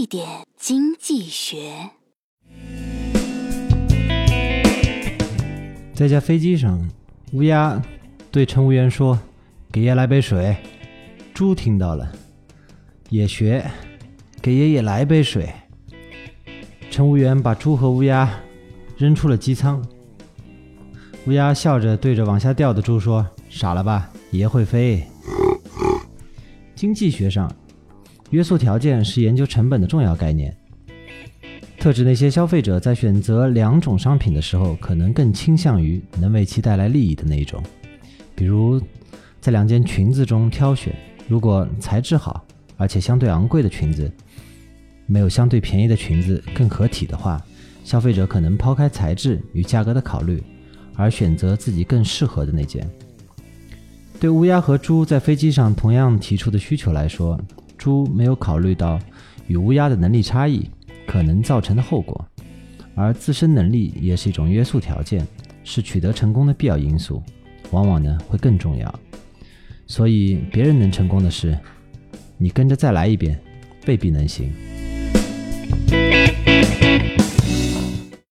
一点经济学。在架飞机上，乌鸦对乘务员说：“给爷来杯水。”猪听到了，也学：“给爷爷来杯水。”乘务员把猪和乌鸦扔出了机舱。乌鸦笑着对着往下掉的猪说：“傻了吧，爷会飞。”经济学上，约束条件是研究成本的重要概念，特指那些消费者在选择两种商品的时候，可能更倾向于能为其带来利益的那一种。比如，在两件裙子中挑选，如果材质好而且相对昂贵的裙子没有相对便宜的裙子更合体的话，消费者可能抛开材质与价格的考虑，而选择自己更适合的那件。对乌鸦和猪在飞机上同样提出的需求来说，猪没有考虑到与乌鸦的能力差异可能造成的后果，而自身能力也是一种约束条件，是取得成功的必要因素，往往呢会更重要。所以别人能成功的事，你跟着再来一遍，未必能行。